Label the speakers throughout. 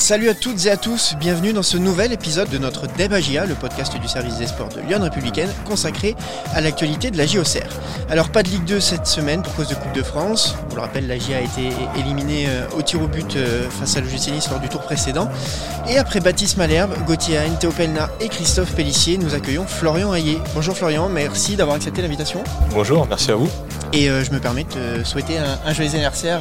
Speaker 1: Salut à toutes et à tous, bienvenue dans ce nouvel épisode de notre Débagia, le podcast du service des sports de Lyon Républicaine, consacré à l'actualité de la JOCR. Alors pas de Ligue 2 cette semaine pour cause de Coupe de France. On le rappelle, la GIA a été éliminée euh, au tir au but euh, face à l'OGC lors du tour précédent. Et après Baptiste Malherbe, Gauthier Hain, Théo Pelna et Christophe Pellissier, nous accueillons Florian Hayé. Bonjour Florian, merci d'avoir accepté l'invitation.
Speaker 2: Bonjour, merci à vous.
Speaker 1: Et euh, je me permets de te souhaiter un, joyeux anniversaire.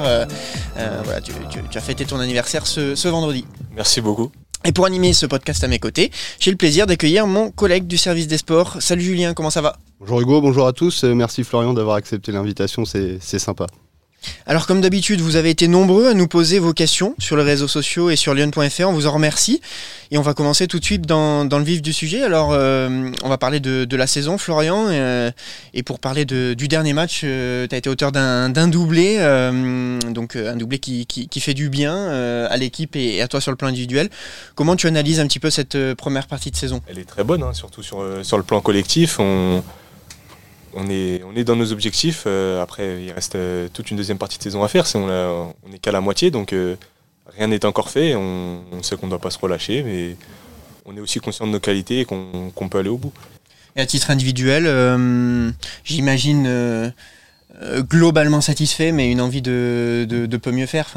Speaker 1: voilà, tu, as fêté ton anniversaire ce vendredi.
Speaker 2: Merci beaucoup.
Speaker 1: Et pour animer ce podcast à mes côtés, j'ai le plaisir d'accueillir mon collègue du service des sports. Salut Julien, comment ça va?
Speaker 3: Bonjour Hugo, bonjour à tous. Euh, merci Florian d'avoir accepté l'invitation, c'est sympa.
Speaker 1: Alors comme d'habitude, vous avez été nombreux à nous poser vos questions sur les réseaux sociaux et sur lyon.fr, on vous en remercie. Et on va commencer tout de suite dans, le vif du sujet. Alors euh, on va parler de, la saison, Florian, euh, et pour parler du dernier match, euh, tu as été auteur d'un doublé, donc un doublé qui, fait du bien à l'équipe et, à toi sur le plan individuel. Comment tu analyses un petit peu cette première partie de saison?
Speaker 2: Elle est très bonne, hein, surtout sur, le plan collectif. On est, on est dans nos objectifs. Euh, après, il reste euh, toute une deuxième partie de saison à faire. on, on est qu'à la moitié, donc euh, rien n'est encore fait. On, sait qu'on ne doit pas se relâcher, mais on est aussi conscient de nos qualités et qu'on peut aller au bout.
Speaker 1: Et à titre individuel, j'imagine globalement satisfait, mais une envie de, de, peu mieux faire.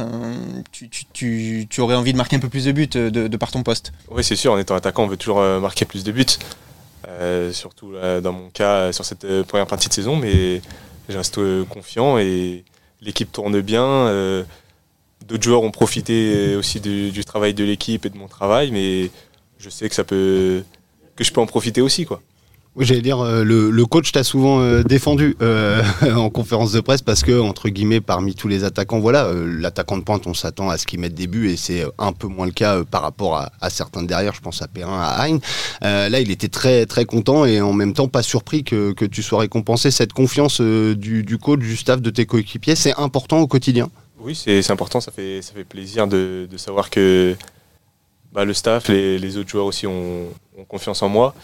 Speaker 1: tu, aurais envie de marquer un peu plus de buts de, de par ton poste.
Speaker 2: Oui, c'est sûr. En étant attaquant, on veut toujours marquer plus de buts. Euh, surtout dans mon cas sur cette euh, première partie de saison, mais je reste euh, confiant et l'équipe tourne bien. D'autres joueurs ont profité aussi du, travail de l'équipe et de mon travail, mais je sais que ça peut que je peux en profiter aussi quoi.
Speaker 3: J'allais dire, euh, le, coach t'a souvent euh, défendu euh, en conférence de presse parce que, entre guillemets, parmi tous les attaquants, voilà, l'attaquant de pointe, on s'attend à ce qu'il mette des buts et c'est un peu moins le cas par rapport à, certains derrière, je pense à Perrin, à Hein. là, il était très, très content et en même temps pas surpris que, tu sois récompensé. Cette confiance du, coach, du staff, de tes coéquipiers, c'est important au quotidien?
Speaker 2: Oui, c'est important, ça fait, ça fait plaisir de, savoir que bah, le staff, les, autres joueurs aussi ont confiance en moi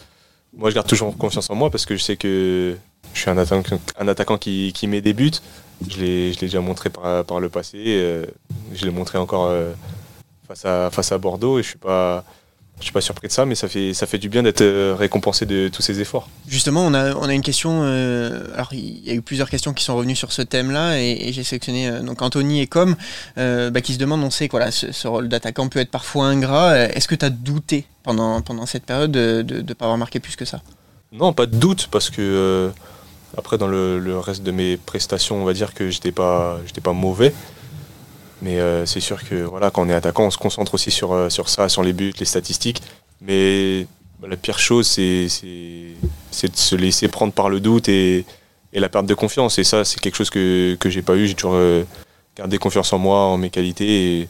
Speaker 2: moi, je garde toujours confiance en moi parce que je sais que je suis un attaquant, qui, qui, met des buts. Je l'ai déjà montré par, par le passé. Euh, je l'ai montré encore euh, face, à, face à Bordeaux et je suis pas. Je suis pas surpris de ça, mais ça fait, ça fait du bien d'être euh, récompensé de tous ces efforts.
Speaker 1: Justement, on a, on a une question. alors, il y a eu plusieurs questions qui sont revenues sur ce thème-là, et, j'ai sélectionné donc Anthony et Com, bah, qui se demandent on sait que voilà, ce, ce rôle d'attaquant peut être parfois ingrat. Est-ce que tu as douté pendant, pendant cette période de ne pas avoir marqué plus que ça?
Speaker 2: Non, pas de doute, parce que euh, après, dans le, reste de mes prestations, on va dire que j'étais pas, pas mauvais. Mais euh, c'est sûr que voilà, quand on est attaquant, on se concentre aussi sur, euh, sur ça, sur les buts, les statistiques. Mais la pire chose, c'est, de se laisser prendre par le doute et, la perte de confiance. Et ça, c'est quelque chose que, que j'ai pas eu. J'ai toujours gardé confiance en moi, en mes qualités. Et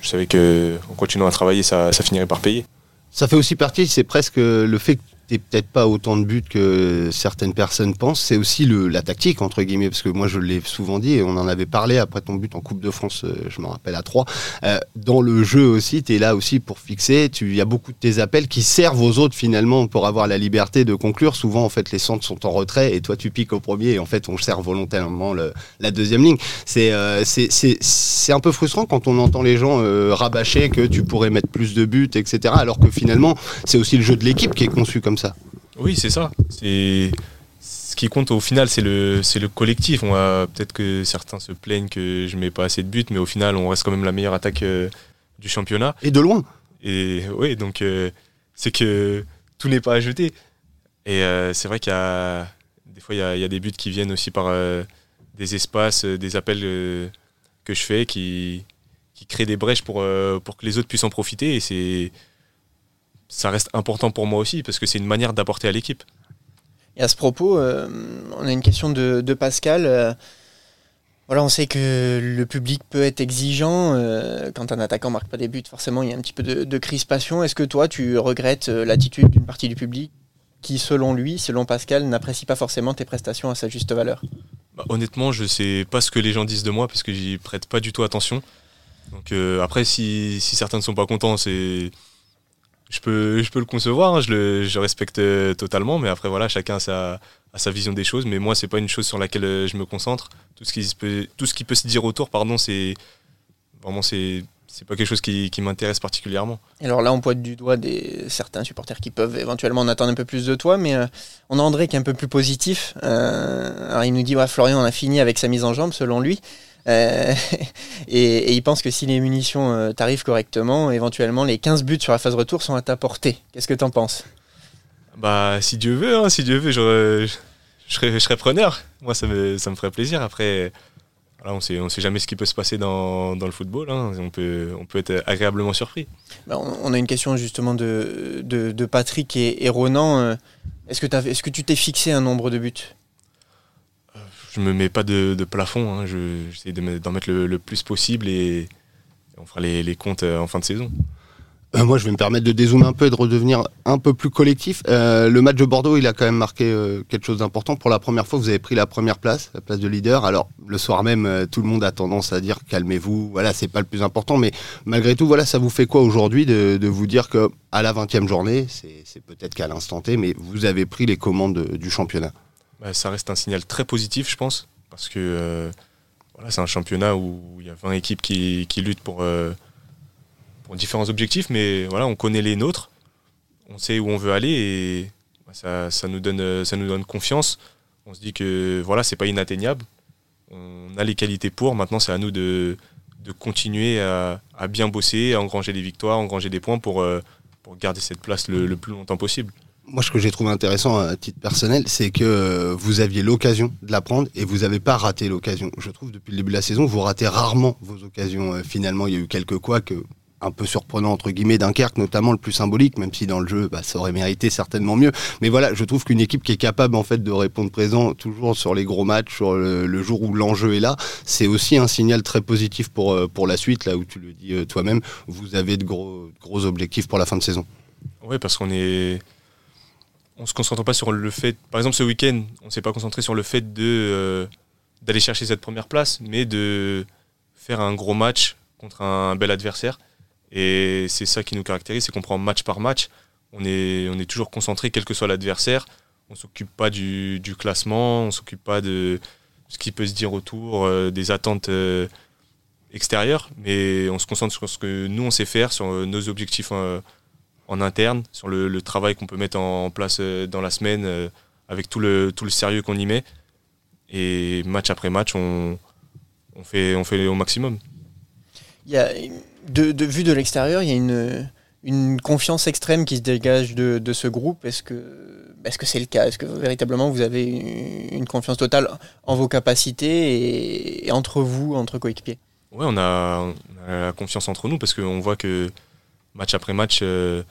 Speaker 2: je savais qu'en continuant à travailler, ça, ça finirait par payer.
Speaker 3: Ça fait aussi partie, c'est presque le fait que peut-être pas autant de buts que certaines personnes pensent. C'est aussi le, la tactique, entre guillemets, parce que moi je l'ai souvent dit, et on en avait parlé après ton but en Coupe de France, euh, je me rappelle à 3. Euh, dans le jeu aussi, tu es là aussi pour fixer. Il y a beaucoup de tes appels qui servent aux autres finalement pour avoir la liberté de conclure. Souvent, en fait, les centres sont en retrait et toi tu piques au premier et en fait on sert volontairement la deuxième ligne. C'est euh, c'est un peu frustrant quand on entend les gens rabâcher que tu pourrais mettre plus de buts, etc. Alors que finalement, c'est aussi le jeu de l'équipe qui est conçu comme ça.
Speaker 2: Oui, c'est ça. C'est ce qui compte au final, c'est le, le collectif. On va peut-être que certains se plaignent que je mets pas assez de buts, mais au final, on reste quand même la meilleure attaque euh, du championnat.
Speaker 3: Et de loin.
Speaker 2: Et oui, donc euh, c'est que tout n'est pas à jeter. Et euh, c'est vrai qu'il y a des fois il y, a, des buts qui viennent aussi par des espaces, des appels que je fais qui, qui créent des brèches pour, pour que les autres puissent en profiter. Et c'est ça reste important pour moi aussi parce que c'est une manière d'apporter à l'équipe.
Speaker 1: Et à ce propos, euh, on a une question de, Pascal. Euh, voilà, on sait que le public peut être exigeant. Euh, quand un attaquant marque pas des buts, forcément, il y a un petit peu de, crispation. Est-ce que toi, tu regrettes l'attitude d'une partie du public qui, selon lui, selon Pascal, n'apprécie pas forcément tes prestations à sa juste valeur?
Speaker 2: Bah, Honnêtement, je sais pas ce que les gens disent de moi parce que j'y prête pas du tout attention. Donc après, si, si certains ne sont pas contents, c'est je peux, je peux le concevoir, hein, je, le, je respecte euh, totalement, mais après voilà, chacun a sa, sa vision des choses. Mais moi, c'est pas une chose sur laquelle euh, je me concentre. Tout ce qui peut, tout ce qui peut se dire autour, pardon, c'est vraiment c'est pas quelque chose qui, m'intéresse particulièrement.
Speaker 1: Alors là, on pointe du doigt des certains supporters qui peuvent éventuellement en attendre un peu plus de toi, mais on a André qui est un peu plus positif. alors il nous dit ouais, Florian, on a fini avec sa mise en jambe, selon lui. et, et, il pense que si les munitions t'arrivent correctement, éventuellement les 15 buts sur la phase retour sont à ta portée. Qu'est-ce que tu en penses?
Speaker 2: Bah, si Dieu veut, hein, si Dieu veut, je, serais, je serais preneur. Moi, ça me, ça me ferait plaisir. Après, on sait, ne sait jamais ce qui peut se passer dans, le football. Hein. On, peut, on peut être agréablement surpris.
Speaker 1: Bah, on a une question justement de, de, Patrick et, Ronan. Euh, est-ce que, est que, tu t'es fixé un nombre de buts?
Speaker 2: Je me mets pas de, plafond. Hein. J'essaie d'en mettre le, plus possible et on fera les, comptes euh, en fin de saison.
Speaker 3: Euh, moi, je vais me permettre de dézoomer un peu et de redevenir un peu plus collectif. Euh, le match de Bordeaux, il a quand même marqué quelque chose d'important. Pour la première fois, vous avez pris la première place, la place de leader. Alors, le soir même, tout le monde a tendance à dire calmez-vous. Voilà, c'est pas le plus important. Mais malgré tout, voilà, ça vous fait quoi aujourd'hui de, vous dire que à la 20e journée, c'est peut-être qu'à l'instant T, mais vous avez pris les commandes du championnat?
Speaker 2: Bah, ça reste un signal très positif, je pense, parce que voilà, c'est un championnat où il y a 20 équipes qui, qui luttent pour pour différents objectifs, mais voilà, on connaît les nôtres, on sait où on veut aller et ça, ça nous, donne, ça nous donne confiance. On se dit que voilà, c'est pas inatteignable. On a les qualités pour. Maintenant, c'est à nous de, de continuer à, à, bien bosser, à engranger des victoires, engranger des points pour, euh, pour garder cette place le plus longtemps possible.
Speaker 3: Moi, ce que j'ai trouvé intéressant à titre personnel, c'est que euh, vous aviez l'occasion de la prendre et vous n'avez pas raté l'occasion. Je trouve depuis le début de la saison, vous ratez rarement vos occasions. Euh, finalement, il y a eu quelques quoi que un peu surprenant entre guillemets Dunkerque notamment le plus symbolique même si dans le jeu bah, ça aurait mérité certainement mieux mais voilà je trouve qu'une équipe qui est capable en fait de répondre présent toujours sur les gros matchs sur le, jour où l'enjeu est là c'est aussi un signal très positif pour euh, pour la suite là où tu le dis euh, toi-même vous avez de gros gros objectifs pour la fin de saison
Speaker 2: oui parce qu'on est on se concentre pas sur le fait par exemple ce week-end on s'est pas concentré sur le fait euh, d'aller chercher cette première place mais de faire un gros match contre un bel adversaire et c'est ça qui nous caractérise, c'est qu'on prend match par match. On est, toujours concentré, quel que soit l'adversaire. On ne s'occupe pas du, classement, on ne s'occupe pas de ce qui peut se dire autour, euh, des attentes euh, extérieures, mais on se concentre sur ce que nous, on sait faire, sur nos objectifs en interne, sur le, travail qu'on peut mettre en, place dans la semaine, avec tout le, tout le sérieux qu'on y met. Et match après match, on, on, fait, on fait au maximum.
Speaker 1: Il y a de, vue de l'extérieur, il y a une, une confiance extrême qui se dégage de, de ce groupe. Est-ce que est-ce que c'est le cas? Est-ce que véritablement vous avez une, confiance totale en vos capacités et, entre vous, entre coéquipiers?
Speaker 2: Oui, on a, la confiance entre nous parce qu'on voit que match après match, euh,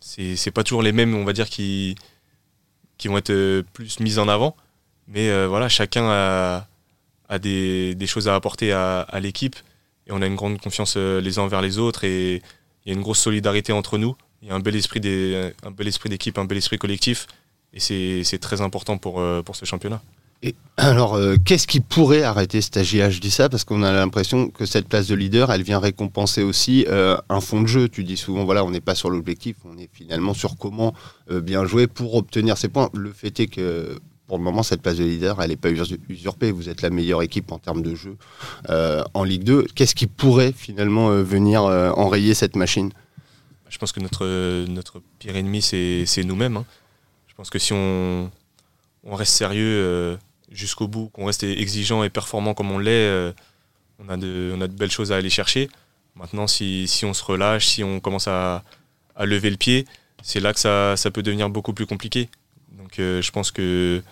Speaker 2: c'est pas toujours les mêmes, on va dire, qui, qui vont être euh, plus mis en avant. Mais euh, voilà, chacun a, des, choses à apporter à, l'équipe et on a une grande confiance euh, les uns envers les autres et il y a une grosse solidarité entre nous. Il y a un bel esprit d'équipe, un bel esprit collectif et c'est très important pour ce championnat.
Speaker 3: Et alors, euh, qu'est-ce qui pourrait arrêter Stagia Je dis ça parce qu'on a l'impression que cette place de leader, elle vient récompenser aussi un fond de jeu. Tu dis souvent, voilà, on n'est pas sur l'objectif, on est finalement sur comment bien jouer pour obtenir ces points. Le fait est que pour le moment, cette place de leader, elle n'est pas usurpée. Vous êtes la meilleure équipe en termes de jeu euh, en Ligue 2. Qu'est-ce qui pourrait finalement euh, venir euh, enrayer cette machine?
Speaker 2: Je pense que notre, notre pire ennemi, c'est nous-mêmes. Hein. Je pense que si on reste sérieux jusqu'au bout, qu'on reste exigeant et performant comme on l'est, on, a de, on a de belles choses à aller chercher. Maintenant, si, si on se relâche, si on commence à, à lever le pied, c'est là que ça, ça, peut devenir beaucoup plus compliqué. Donc je pense que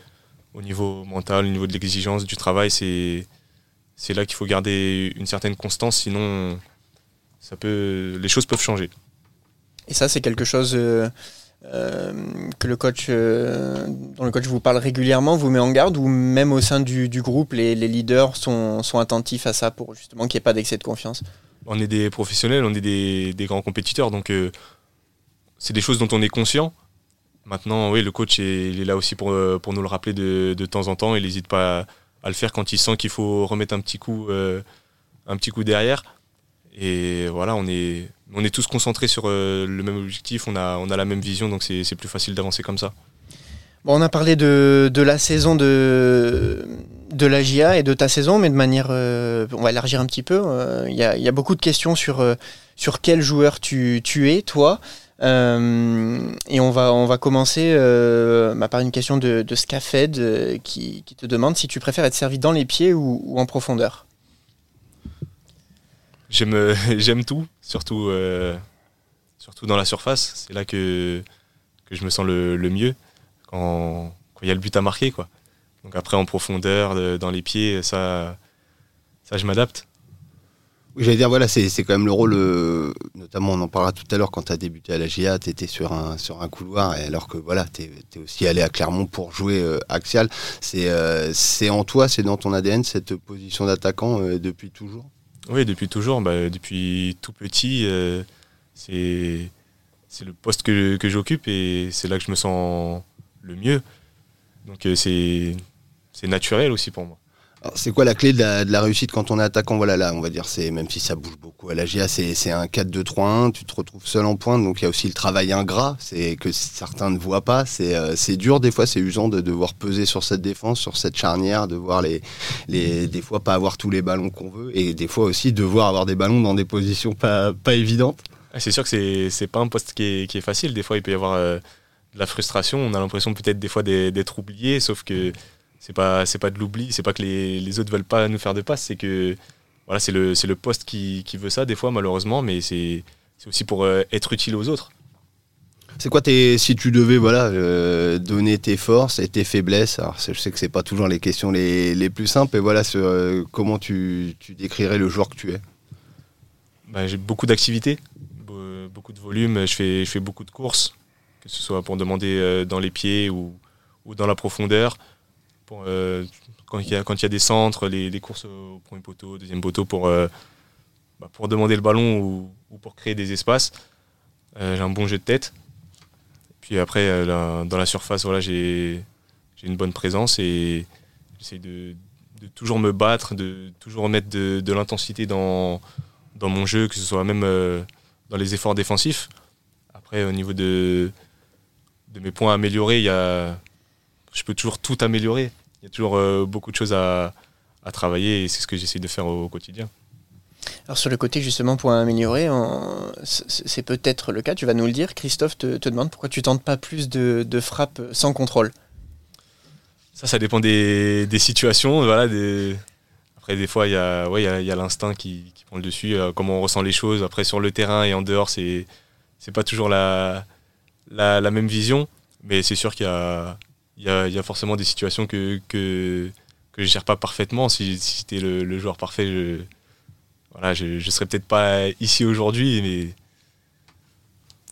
Speaker 2: au niveau mental, au niveau de l'exigence du travail, c'est là qu'il faut garder une certaine constance, sinon ça peut, les choses peuvent changer.
Speaker 1: Et ça, c'est quelque chose euh, euh, que le coach, euh, dont le coach vous parle régulièrement, vous met en garde, ou même au sein du, groupe, les, leaders sont, attentifs à ça pour justement qu'il n'y ait pas d'excès de confiance?
Speaker 2: On est des professionnels, on est des, grands compétiteurs, donc c'est des choses dont on est conscient. Maintenant, oui, le coach est, il est là aussi pour, euh, nous le rappeler de, temps en temps. Il n'hésite pas à, le faire quand il sent qu'il faut remettre un petit coup, euh, un petit coup derrière. Et voilà, on est, on est tous concentrés sur euh, le même objectif, on a, on a la même vision, donc c'est plus facile d'avancer comme ça.
Speaker 1: Bon, on a parlé de, de la saison de, de la GIA et de ta saison, mais de manière, on va élargir un petit peu. Il y, a beaucoup de questions sur, sur quel joueur tu, tu es, toi. Euh, et on va, on va commencer euh, bah, par une question de, de Scafed euh, qui, te demande si tu préfères être servi dans les pieds ou, en profondeur.
Speaker 2: J'aime, tout, surtout, surtout dans la surface. C'est là que, que je me sens le, mieux quand il y a le but à marquer. Quoi. Donc après en profondeur, dans les pieds, ça, ça je m'adapte.
Speaker 3: J'allais dire, voilà, c'est quand même le rôle, euh, notamment on en parlera tout à l'heure, quand tu as débuté à la GIA, tu étais sur un, sur un couloir, et alors que voilà, tu es, aussi allé à Clermont pour jouer euh, axial. Euh, c'est en toi, c'est dans ton ADN, cette position d'attaquant depuis toujours?
Speaker 2: Oui, depuis toujours. Bah, depuis tout petit, c'est le poste que, que j'occupe et c'est là que je me sens le mieux. Donc c'est naturel aussi pour moi.
Speaker 3: C'est quoi la clé de la, réussite quand on est attaquant? Voilà, là, on va dire, c'est même si ça bouge beaucoup à la GA, c'est un 4-2-3-1, tu te retrouves seul en pointe, donc il y a aussi le travail ingrat, c'est que certains ne voient pas. C'est euh, dur, des fois, c'est usant de devoir peser sur cette défense, sur cette charnière, de voir les, les des fois pas avoir tous les ballons qu'on veut, et des fois aussi devoir avoir des ballons dans des positions pas, pas évidentes.
Speaker 2: C'est sûr que c'est pas un poste qui est, qui est, facile. Des fois, il peut y avoir euh, de la frustration. On a l'impression peut-être des fois d'être oublié, sauf que c'est pas c'est pas de l'oubli c'est pas que les, les autres veulent pas nous faire de passe c'est que voilà c'est le c'est le poste qui, qui, veut ça des fois malheureusement mais c'est aussi pour euh, être utile aux autres.
Speaker 3: C'est quoi tes, si tu devais voilà euh, donner tes forces et tes faiblesses alors je sais que c'est pas toujours les questions les, les plus simples et voilà sur, euh, comment tu, tu, décrirais le joueur que tu es?
Speaker 2: Bah, j'ai beaucoup d'activités beaucoup de volume je fais je fais beaucoup de courses que ce soit pour demander dans les pieds ou, ou dans la profondeur euh, quand il y, a, des centres, les, courses au premier poteau, deuxième poteau, pour, euh, bah, pour demander le ballon ou, pour créer des espaces. Euh, j'ai un bon jeu de tête. Puis après, dans la surface, voilà, j'ai une bonne présence et j'essaie de, toujours me battre, de toujours mettre de, l'intensité dans, mon jeu, que ce soit même dans les efforts défensifs. Après, au niveau de, de mes points à améliorer, il y a, je peux toujours tout améliorer. Il y a toujours euh, beaucoup de choses à, travailler et c'est ce que j'essaie de faire au, quotidien.
Speaker 1: Alors sur le côté justement pour améliorer, c'est peut-être le cas, tu vas nous le dire. Christophe te, demande pourquoi tu tentes pas plus de, frappes sans contrôle.
Speaker 2: Ça, ça dépend des, situations. Voilà, des... Après, des fois, il y a, ouais, y a, l'instinct qui, prend le dessus, euh, comment on ressent les choses. Après, sur le terrain et en dehors, c'est c'est pas toujours la, la, la, même vision. Mais c'est sûr qu'il y a, il y a, forcément des situations que, que, que je gère pas parfaitement. Si, si j'étais le, joueur parfait, je, voilà, je, je serais peut-être pas ici aujourd'hui, mais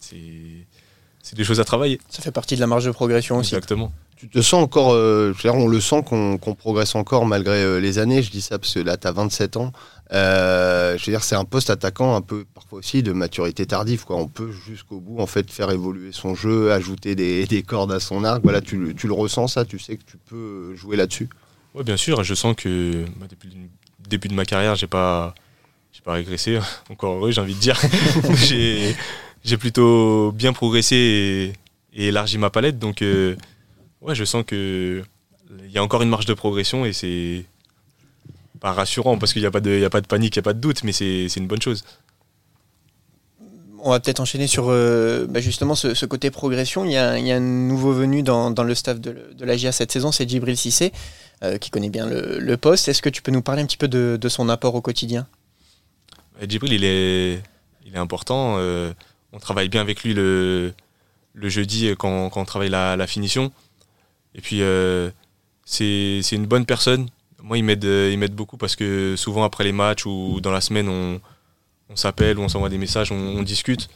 Speaker 2: c'est des choses à travailler.
Speaker 1: Ça fait partie de la marge de progression aussi.
Speaker 2: Exactement.
Speaker 3: Tu te sens encore, euh, on le sent qu'on progresse encore malgré euh, les années. Je dis ça parce que là, tu as 27 ans. Euh, je veux dire, c'est un poste attaquant un peu parfois aussi de maturité tardive. Quoi. On peut jusqu'au bout en fait faire évoluer son jeu, ajouter des, cordes à son arc. Voilà, tu, le ressens ça, tu sais que tu peux jouer là-dessus?
Speaker 2: Oui, bien sûr. Je sens que bah, depuis le début de ma carrière, j'ai pas, j'ai pas régressé. Encore heureux, j'ai envie de dire. j'ai plutôt bien progressé et, élargi ma palette. Donc, euh, ouais, je sens que il y a encore une marge de progression et c'est pas rassurant parce qu'il n'y a, pas de, a pas de panique, il n'y a pas de doute, mais c'est une bonne chose.
Speaker 1: On va peut-être enchaîner sur euh, bah, justement ce, côté progression. Il y, a, un nouveau venu dans, le staff de, de la GIA cette saison, c'est Djibril Cissé, euh, qui connaît bien le, poste. Est-ce que tu peux nous parler un petit peu de, son apport au quotidien?
Speaker 2: Djibril, il est, il est important. Euh, on travaille bien avec lui le, le jeudi quand, quand on travaille la, la finition. Et puis, c'est une bonne personne moi, euh, il m'aide beaucoup parce que souvent après les matchs ou dans la semaine, on, on s'appelle ou on s'envoie des messages, on, discute.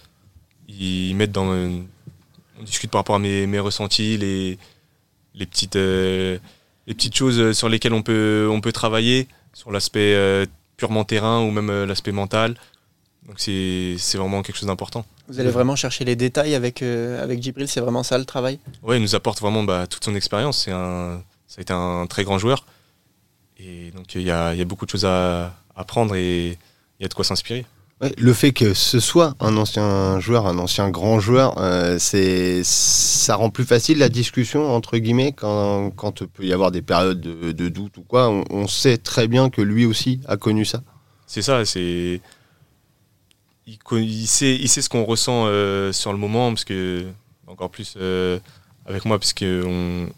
Speaker 2: Il m'aide dans. On discute par rapport à mes, mes ressentis, les, les, petites, euh, les petites choses sur lesquelles on peut, on peut travailler, sur l'aspect euh, purement terrain ou même l'aspect mental. Donc c'est, vraiment quelque chose d'important.
Speaker 1: Vous allez vraiment chercher les détails avec, avec Djibril, c'est vraiment ça le travail?
Speaker 2: Oui, il nous apporte vraiment bah, toute son expérience. Ça a été un très grand joueur. Et donc il y a, beaucoup de choses à apprendre et il y a de quoi s'inspirer.
Speaker 3: le fait que ce soit un ancien joueur, un ancien grand joueur, euh, c'est ça rend plus facile la discussion entre guillemets quand, quand il peut y avoir des périodes de, doute ou quoi. On, sait très bien que lui aussi a connu ça.
Speaker 2: C'est ça, c'est il, sait, il sait ce qu'on ressent euh, sur le moment parce que encore plus euh, avec moi puisque on,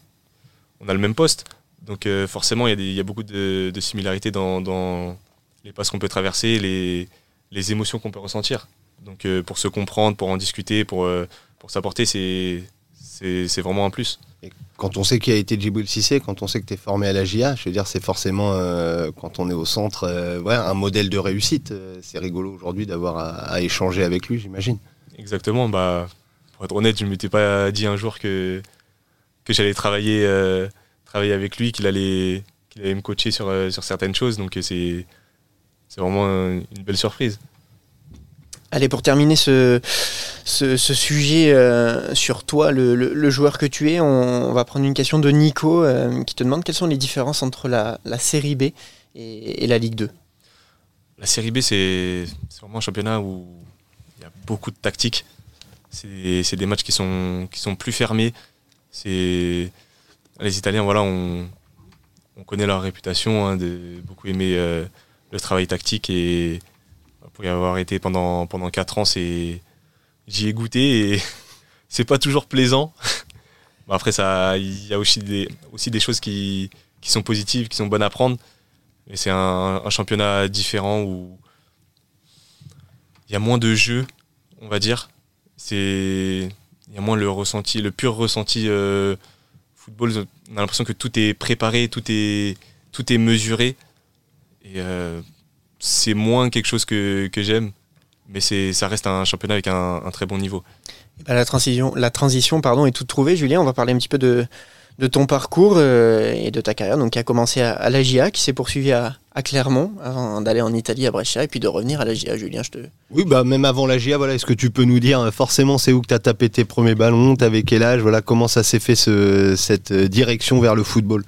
Speaker 2: on a le même poste. Donc forcément il y, a beaucoup de, similarités dans, dans les passes qu'on peut traverser, les les émotions qu'on peut ressentir. Donc euh, pour se comprendre, pour en discuter, pour, euh, pour s'apporter, c'est, c'est, vraiment un plus.
Speaker 3: Et quand on sait qui a été Djibril Cissé, quand on sait que tu es formé à la GIA, je veux dire, c'est forcément, euh, quand on est au centre, un modèle de réussite. c'est rigolo aujourd'hui d'avoir à, échanger avec lui, j'imagine.
Speaker 2: Exactement. Bah, pour être honnête, je ne m'étais pas dit un jour que, que j'allais travailler, travailler avec lui, qu'il allait, qu'il allait me coacher sur, sur certaines choses. Donc c'est c'est vraiment une belle surprise.
Speaker 1: Allez, pour terminer ce, ce, sujet euh, sur toi, le, joueur que tu es, on, va prendre une question de Nico euh, qui te demande quelles sont les différences entre la, série B et, la Ligue 2.
Speaker 2: La série B, c'est vraiment un championnat où il y a beaucoup de tactiques. C'est des matchs qui sont, qui sont plus fermés. Les Italiens, voilà, on, on connaît leur réputation hein, de beaucoup aimer. Euh, le travail tactique et pour y avoir été pendant, pendant 4 ans, c'est j'y ai goûté et c'est pas toujours plaisant. après, ça, il y a aussi des, aussi des choses qui, qui sont positives, qui sont bonnes à prendre. Mais c'est un, championnat différent où il y a moins de jeux, on va dire. C'est il y a moins le ressenti, le pur ressenti euh, football. On a l'impression que tout est préparé, tout est mesuré. Et euh, c'est moins quelque chose que, j'aime, mais ça reste un championnat avec un, très bon niveau.
Speaker 1: Bah, la transition, la transition pardon, est toute trouvée. Julien, on va parler un petit peu de, de ton parcours euh, et de ta carrière, donc qui a commencé à, à la GIA, qui s'est poursuivi à, à, Clermont, avant d'aller en Italie à Brescia, et puis de revenir à la GIA. Julien, je te.
Speaker 3: Oui, bah même avant la GIA, voilà, est-ce que tu peux nous dire forcément c'est où que tu as tapé tes premiers ballons, t'avais quel âge, voilà, comment ça s'est fait ce, cette direction vers le football?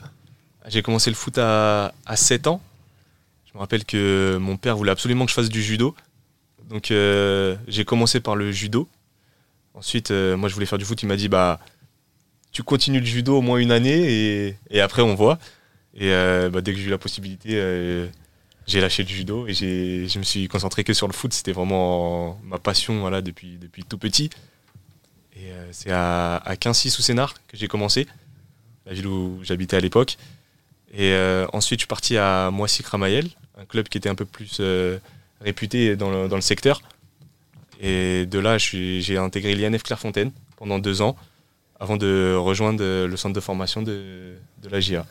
Speaker 2: J'ai commencé le foot à, à 7 ans, je me rappelle que mon père voulait absolument que je fasse du judo. Donc euh, j'ai commencé par le judo. Ensuite, euh, moi je voulais faire du foot. Il m'a dit bah tu continues le judo au moins une année et, après on voit. Et euh, bah, dès que j'ai eu la possibilité, j'ai lâché le judo et je me suis concentré que sur le foot. C'était vraiment ma passion voilà, depuis, depuis tout petit. Et c'est à, à Quincy sous Sénard que j'ai commencé, la ville où j'habitais à l'époque. Et ensuite, je suis parti à Moissy-Cramayel, un club qui était un peu plus euh, réputé dans le, dans le, secteur. Et de là, j'ai intégré l'INF Clairefontaine pendant deux ans avant de rejoindre le centre de formation de, de la GIA.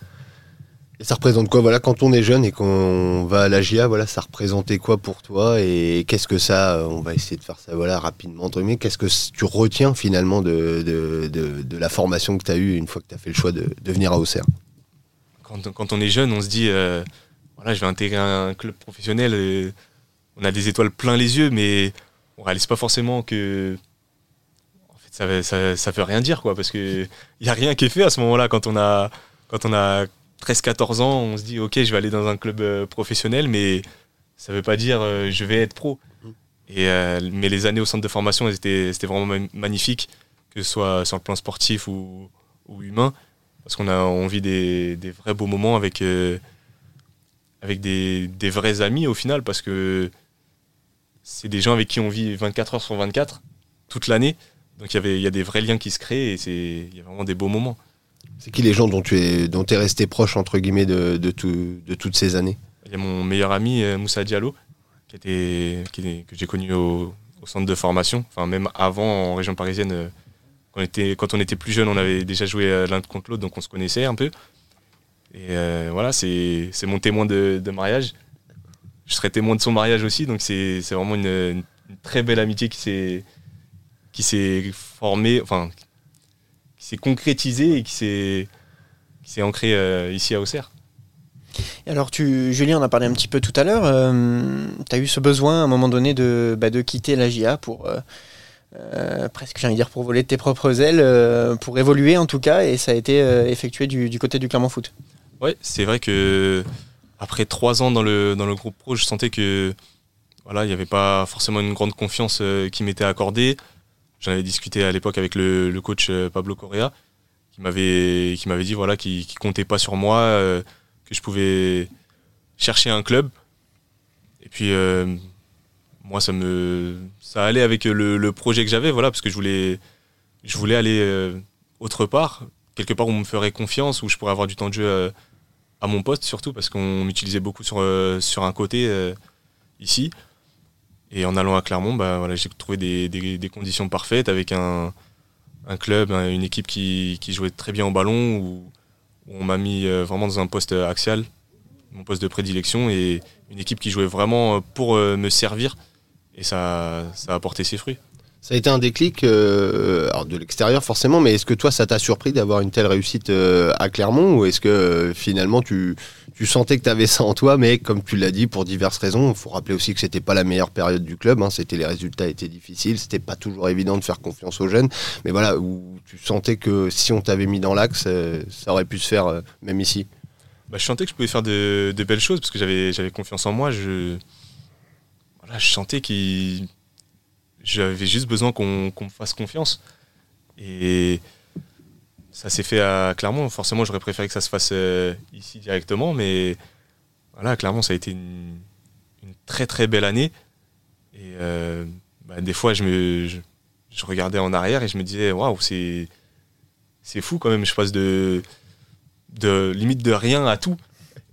Speaker 3: Et ça représente quoi voilà, Quand on est jeune et qu'on va à la GIA, voilà, ça représentait quoi pour toi Et qu'est-ce que ça, on va essayer de faire ça voilà, rapidement, qu'est-ce que tu retiens finalement de, de, de, la formation que tu as eue une fois que tu as fait le choix de, de venir à Auxerre?
Speaker 2: Quand, quand, on est jeune, on se dit, euh, voilà, je vais intégrer un club professionnel. Et on a des étoiles plein les yeux, mais on réalise pas forcément que ça, ça, veut rien dire, quoi, parce que il y a rien qui est fait à ce moment-là quand on a quand on a 13-14 ans, on se dit ok, je vais aller dans un club euh, professionnel, mais ça veut pas dire euh, je vais être pro. Mmh. Et euh, mais les années au centre de formation, c'était vraiment magnifique, que ce soit sur le plan sportif ou, ou humain, parce qu'on a on vit des, des, vrais beaux moments avec avec des, des, vrais amis au final, parce que c'est des gens avec qui on vit 24 heures sur 24 toute l'année. Donc il y a des vrais liens qui se créent et il y a vraiment des beaux moments.
Speaker 3: C'est qui les gens dont tu es, dont es resté proche, entre guillemets, de, de, de toutes ces années?
Speaker 2: Il y a mon meilleur ami, euh, Moussa Diallo, qui était, qui, que j'ai connu au, au, centre de formation, enfin même avant en région parisienne. Euh, quand on, était, quand on était plus jeune, on avait déjà joué euh, l'un contre l'autre, donc on se connaissait un peu. Et euh, voilà, c'est mon témoin de, mariage. Je serai témoin de son mariage aussi, donc c'est vraiment une, très belle amitié qui s'est qui s'est formée, enfin, qui s'est concrétisée et qui s'est qui s'est ancrée euh, ici à Auxerre.
Speaker 1: alors, tu, Julien, on a parlé un petit peu tout à l'heure. Euh, tu as eu ce besoin à un moment donné de, bah, de quitter la GIA pour, presque, j'ai envie de dire, pour voler de tes propres ailes, pour évoluer en tout cas, et ça a été effectué du, du, côté du Clermont Foot.
Speaker 2: Ouais, c'est vrai que après trois ans dans le, dans le groupe pro, je sentais que voilà, il n'y avait pas forcément une grande confiance qui m'était accordée. J'en avais discuté à l'époque avec le, coach Pablo Correa, qui m'avait qui m'avait dit voilà, qui, ne comptait pas sur moi, que je pouvais chercher un club. Et puis moi, ça me ça allait avec le, projet que j'avais, voilà, parce que je voulais je voulais aller autre part, quelque part où on me ferait confiance, où je pourrais avoir du temps de jeu à mon poste surtout parce qu'on m'utilisait beaucoup sur, euh, sur un côté euh, ici. Et en allant à Clermont, bah, voilà, j'ai trouvé des, des, conditions parfaites avec un, un club, une équipe qui, qui, jouait très bien au ballon, où, on m'a mis euh, vraiment dans un poste axial, mon poste de prédilection, et une équipe qui jouait vraiment pour me servir. Et ça, ça a apporté ses fruits.
Speaker 3: Ça a été un déclic euh, alors de l'extérieur forcément, mais est-ce que toi ça t'a surpris d'avoir une telle réussite euh, à Clermont ou est-ce que euh, finalement tu, tu sentais que tu avais ça en toi, mais comme tu l'as dit pour diverses raisons, il faut rappeler aussi que c'était pas la meilleure période du club, hein, c'était les résultats étaient difficiles, c'était pas toujours évident de faire confiance aux jeunes, mais voilà où tu sentais que si on t'avait mis dans l'axe, ça aurait pu se faire même ici.
Speaker 2: Bah, je sentais que je pouvais faire de, belles choses parce que j'avais j'avais confiance en moi, je voilà, je sentais qu'il j'avais juste besoin qu'on me fasse confiance. Et ça s'est fait à Clermont. Forcément, j'aurais préféré que ça se fasse euh, ici directement, mais voilà, Clermont, ça a été une, très très belle année. Et euh, bah, des fois, je, me, je, regardais en arrière et je me disais, waouh, c'est, fou quand même. Je passe de, de limite de rien à tout.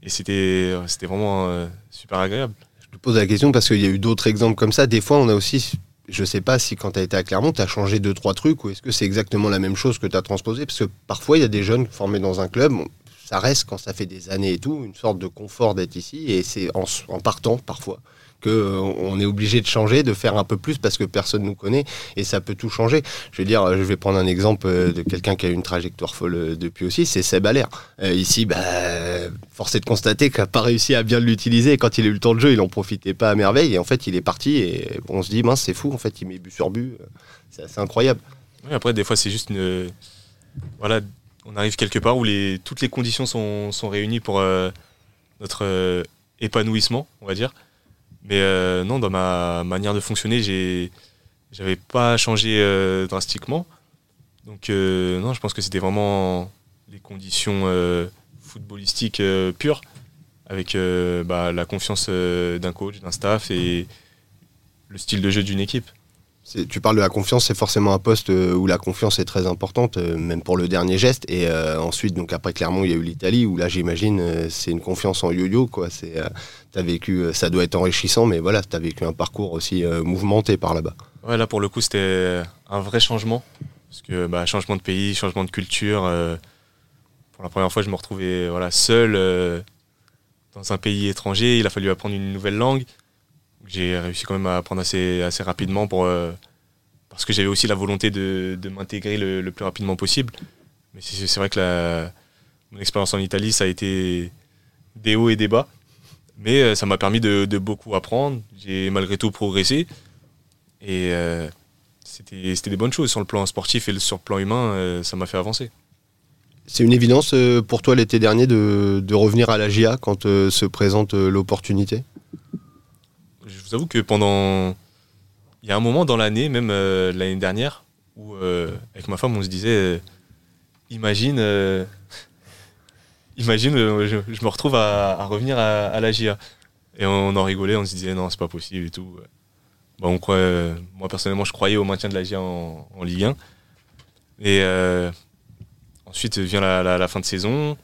Speaker 2: Et c'était, c'était vraiment euh, super agréable.
Speaker 3: Je te pose la question parce qu'il y a eu d'autres exemples comme ça. Des fois, on a aussi je sais pas si quand tu as été à Clermont, tu as changé deux, trois trucs ou est-ce que c'est exactement la même chose que tu as transposé? Parce que parfois, il y a des jeunes formés dans un club, ça reste quand ça fait des années et tout, une sorte de confort d'être ici et c'est en, partant parfois qu'on euh, est obligé de changer, de faire un peu plus parce que personne nous connaît et ça peut tout changer. Je veux dire, je vais prendre un exemple euh, de quelqu'un qui a une trajectoire folle euh, depuis aussi, c'est Seb Allaire. ici, bah, force est de constater qu'il n'a pas réussi à bien l'utiliser. Quand il a eu le temps de jeu, il n'en profitait pas à merveille et en fait, il est parti et on se dit, mince, c'est fou, en fait, il met but sur but. C'est incroyable.
Speaker 2: après, des fois, c'est juste une. Voilà, on arrive quelque part où toutes les conditions sont, réunies pour notre épanouissement, on va dire. Mais euh, non, dans ma manière de fonctionner, j'avais pas changé euh, drastiquement. Donc euh, non, je pense que c'était vraiment les conditions footballistiques pures, avec bah, la confiance d'un coach, d'un staff et le style de jeu d'une équipe.
Speaker 3: Tu parles de la confiance, c'est forcément un poste où la confiance est très importante, même pour le dernier geste. Et ensuite, donc après Clermont, il y a eu l'Italie, où là, j'imagine, c'est une confiance en yo-yo. C'est, as vécu, euh, ça doit être enrichissant, mais voilà, tu as vécu un parcours aussi euh, mouvementé par là-bas.
Speaker 2: Ouais, là pour le coup, c'était un vrai changement. Parce que bah, changement de pays, changement de culture. Euh, pour la première fois, je me retrouvais voilà, seul dans un pays étranger. Il a fallu apprendre une nouvelle langue. J'ai réussi quand même à apprendre assez, assez rapidement pour, parce que j'avais aussi la volonté de, de m'intégrer le, le, plus rapidement possible. Mais c'est vrai que mon expérience en Italie, ça a été des hauts et des bas. Mais euh, ça m'a permis de, beaucoup apprendre. J'ai malgré tout progressé. Et euh, c'était des bonnes choses sur le plan sportif et sur le plan humain, euh, ça m'a fait avancer.
Speaker 3: C'est une évidence pour toi l'été dernier de, revenir à la GIA quand se présente l'opportunité?
Speaker 2: Je vous avoue que pendant. Il y a un moment dans l'année, même l'année dernière, où avec ma femme on se disait imagine imagine, euh, je, me retrouve à, revenir à, la GIA. Et on en rigolait, on se disait non, c'est pas possible et tout. Croit, moi personnellement, je croyais au maintien de la GIA en, Ligue 1. Et euh, ensuite vient la, fin de saison,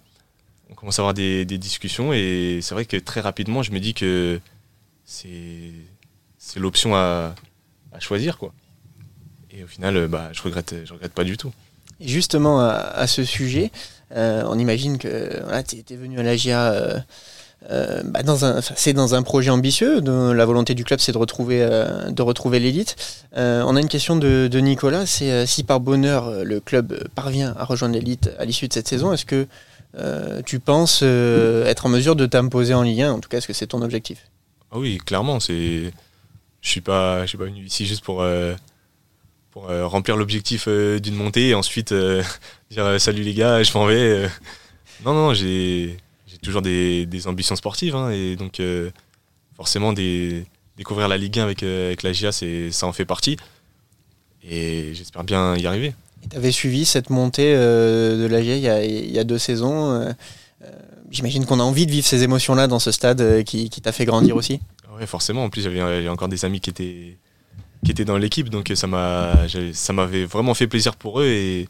Speaker 2: on commence à avoir des, discussions et c'est vrai que très rapidement, je me dis que c'est l'option à, choisir. quoi. Et au final, bah, je regrette, je regrette pas du tout.
Speaker 1: justement, à ce sujet, euh, on imagine que tu es, venu à la GIA. Euh, euh, bah, c'est dans un projet ambitieux. la volonté du club, c'est de retrouver, de retrouver l'élite. on a une question de, Nicolas. C'est si par bonheur le club parvient à rejoindre l'élite à l'issue de cette saison, est-ce que tu penses être en mesure de t'imposer en Ligue 1 En tout cas, est-ce que c'est ton objectif?
Speaker 2: Ah Oui, clairement. C'est, je suis pas, je suis pas venu ici juste pour pour euh, remplir l'objectif euh, d'une montée et ensuite euh, dire salut les gars, je m'en vais. Non, non, j'ai toujours des, ambitions sportives hein, et donc forcément des, découvrir la Ligue 1 avec, avec la GIA, ça en fait partie. Et j'espère bien y arriver.
Speaker 1: Tu avais suivi cette montée de la GIA il y, a, deux saisons. J'imagine qu'on a envie de vivre ces émotions-là dans ce stade qui, qui t'a fait grandir aussi.
Speaker 2: Oui, forcément. En plus, j'avais encore des amis qui étaient, dans l'équipe, donc ça m'a, ça m'avait vraiment fait plaisir pour eux et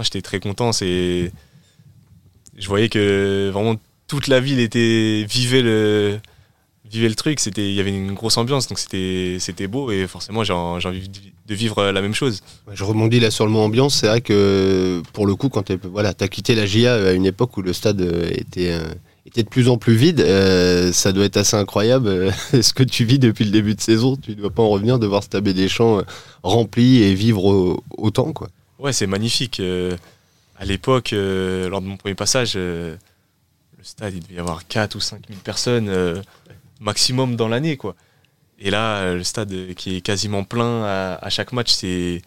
Speaker 2: j'étais très content. Je voyais que vraiment toute la ville était vivait le, vivait le truc. C'était, il y avait une grosse ambiance, donc c'était, c'était beau et forcément j'ai envie de vivre la même chose.
Speaker 3: Je rebondis là sur le mot ambiance. C'est vrai que pour le coup, quand tu voilà, as quitté la GIA à une époque où le stade était était de plus en plus vide. Euh, ça doit être assez incroyable. Euh, ce que tu vis depuis le début de saison, tu ne dois pas en revenir de voir ce tabé des champs euh, rempli et vivre autant. Quoi.
Speaker 2: Ouais, c'est magnifique. à l'époque, lors de mon premier passage, le stade, il devait y avoir 4 ou 5 000 personnes maximum dans l'année. quoi. Et là, le stade qui est quasiment plein à, chaque match, c'est,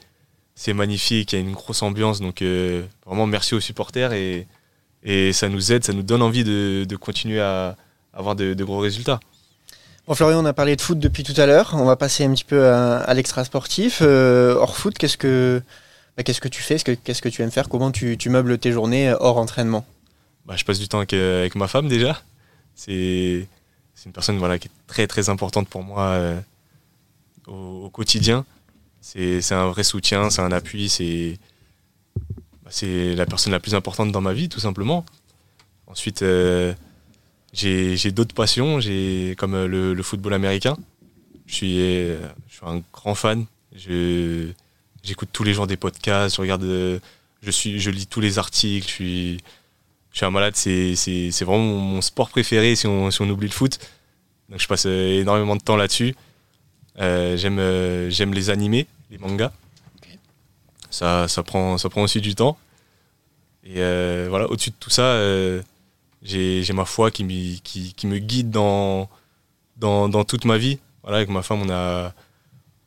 Speaker 2: c'est magnifique. Il y a une grosse ambiance. Donc, vraiment, merci aux supporters. Et, et ça nous aide, ça nous donne envie de, continuer à avoir de, gros résultats.
Speaker 1: Bon Florian, on a parlé de foot depuis tout à l'heure. On va passer un petit peu à, l'extra sportif. Euh, hors foot, qu'est-ce que bah, qu'est-ce que tu fais? Qu'est-ce que tu aimes faire? Comment tu, meubles tes journées hors entraînement?
Speaker 2: Bah, je passe du temps avec, ma femme déjà. C'est une personne qui est très très importante pour moi euh, au, quotidien. C'est un vrai soutien, c'est un appui, c'est c'est la personne la plus importante dans ma vie, tout simplement. Ensuite, euh, j'ai d'autres passions, comme euh, le, football américain. Je suis, un grand fan. J'écoute tous les jours des podcasts, je regarde, je, lis tous les articles. Je suis un malade. C'est vraiment mon sport préféré si on, si on oublie le foot. Donc je passe énormément de temps là-dessus. J'aime j'aime les animés, les mangas. Ça, ça, prend, ça prend aussi du temps. Et euh, voilà, au-dessus de tout ça, euh, j'ai ma foi qui, qui, qui, me guide dans, dans, dans, toute ma vie. Voilà, avec ma femme, on a,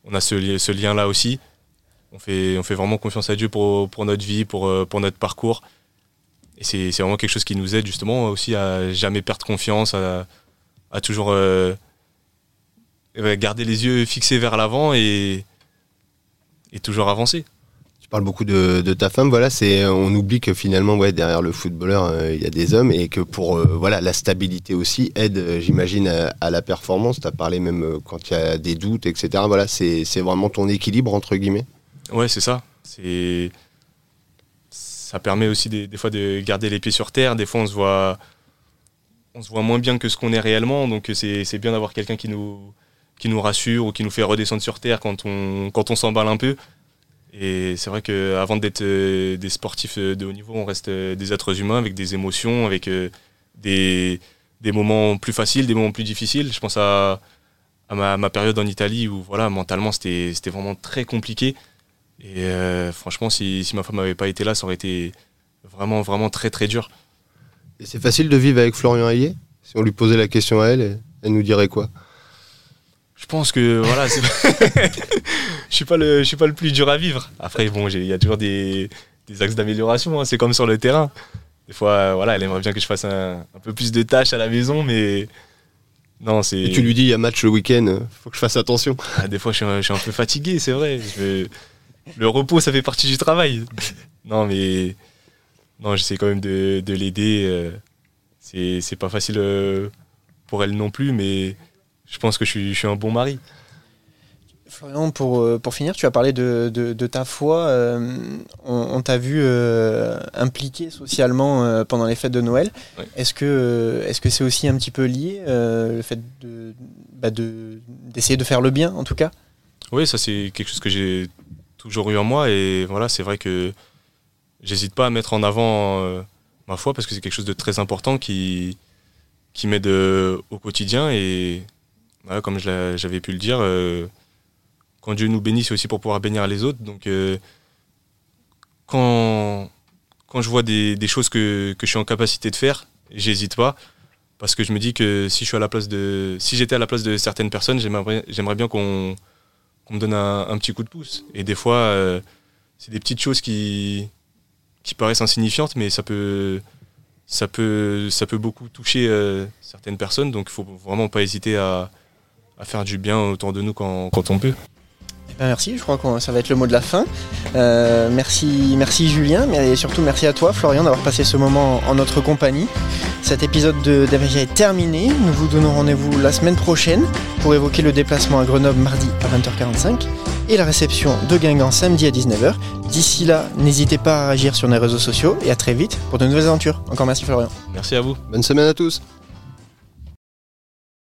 Speaker 2: on a ce, ce lien-là aussi. On fait, on fait vraiment confiance à Dieu pour, pour notre vie, pour, euh, pour notre parcours. Et c'est vraiment quelque chose qui nous aide justement aussi à jamais perdre confiance, à, à toujours garder les yeux fixés vers l'avant et, et toujours avancer.
Speaker 3: Tu parles beaucoup de, ta femme, voilà, c'est on oublie que finalement, ouais, derrière le footballeur, euh, il y a des hommes et que pour euh, voilà la stabilité aussi aide, euh, j'imagine, à, la performance. Tu as parlé même quand il y a des doutes, etc. Voilà, c'est vraiment ton équilibre entre guillemets?
Speaker 2: Ouais, c'est ça. C'est ça permet aussi des, fois de garder les pieds sur terre. Des fois, on se voit on se voit moins bien que ce qu'on est réellement, donc c'est bien d'avoir quelqu'un qui nous qui nous rassure ou qui nous fait redescendre sur terre quand on quand on s'emballe un peu. Et c'est vrai qu'avant d'être euh, des sportifs euh, de haut niveau, on reste euh, des êtres humains avec des émotions, avec des, des moments plus faciles, des moments plus difficiles. Je pense à, ma, période en Italie où voilà, mentalement c'était vraiment très compliqué. Et franchement, si, si ma femme n'avait pas été là, ça aurait été vraiment, vraiment très, très dur.
Speaker 3: Et c'est facile de vivre avec Florian Ayé Si on lui posait la question à elle, elle nous dirait quoi?
Speaker 2: Je pense que voilà, je suis pas le, je suis pas le plus dur à vivre. Après, bon, il y a toujours des, des axes d'amélioration. Hein. C'est comme sur le terrain. Des fois, voilà, elle aimerait bien que je fasse un, un peu plus de tâches à la maison, mais non, c'est.
Speaker 3: Et tu lui dis, il y a match le week-end, faut que je fasse attention.
Speaker 2: Ah, des fois, je suis, un, je suis, un, peu fatigué, c'est vrai. Le repos, ça fait partie du travail. non, mais non, j'essaie quand même de, de l'aider. Euh, c'est pas facile euh, pour elle non plus, mais je pense que je suis, je suis un bon mari.
Speaker 1: Florian, pour, euh, pour finir, tu as parlé de, de, ta foi. Euh, on, t'a vu euh, impliqué socialement pendant les fêtes de Noël. Est-ce que est-ce que c'est aussi un petit peu lié le fait de, bah d'essayer de faire le bien en tout cas?
Speaker 2: Oui, ça c'est quelque chose que j'ai toujours eu en moi et voilà, c'est vrai que j'hésite pas à mettre en avant ma foi parce que c'est quelque chose de très important qui qui m'aide au quotidien et comme j'avais pu le dire, euh, quand Dieu nous bénit, c'est aussi pour pouvoir bénir les autres. Donc, euh, quand, quand je vois des, choses que, je suis en capacité de faire, j'hésite pas. Parce que je me dis que si je suis à la place de, si j'étais à la place de certaines personnes, j'aimerais bien qu'on me donne un, petit coup de pouce. Et des fois, euh, c'est des petites choses qui, paraissent insignifiantes, mais ça peut, ça peut, beaucoup toucher certaines personnes. Donc, il faut vraiment pas hésiter à, à faire du bien autour de nous quand, quand on peut.
Speaker 1: Ben, merci, je crois que ça va être le mot de la fin. Euh, merci, merci Julien, mais surtout merci à toi Florian d'avoir passé ce moment en notre compagnie. Cet épisode de DVG est terminé. Nous vous donnons rendez-vous la semaine prochaine pour évoquer le déplacement à Grenoble mardi à 20h45 et la réception de Guingamp samedi à 19h. D'ici là, n'hésitez pas à réagir sur nos réseaux sociaux et à très vite pour de nouvelles aventures. Encore merci Florian.
Speaker 2: Merci à vous.
Speaker 3: Bonne semaine à tous.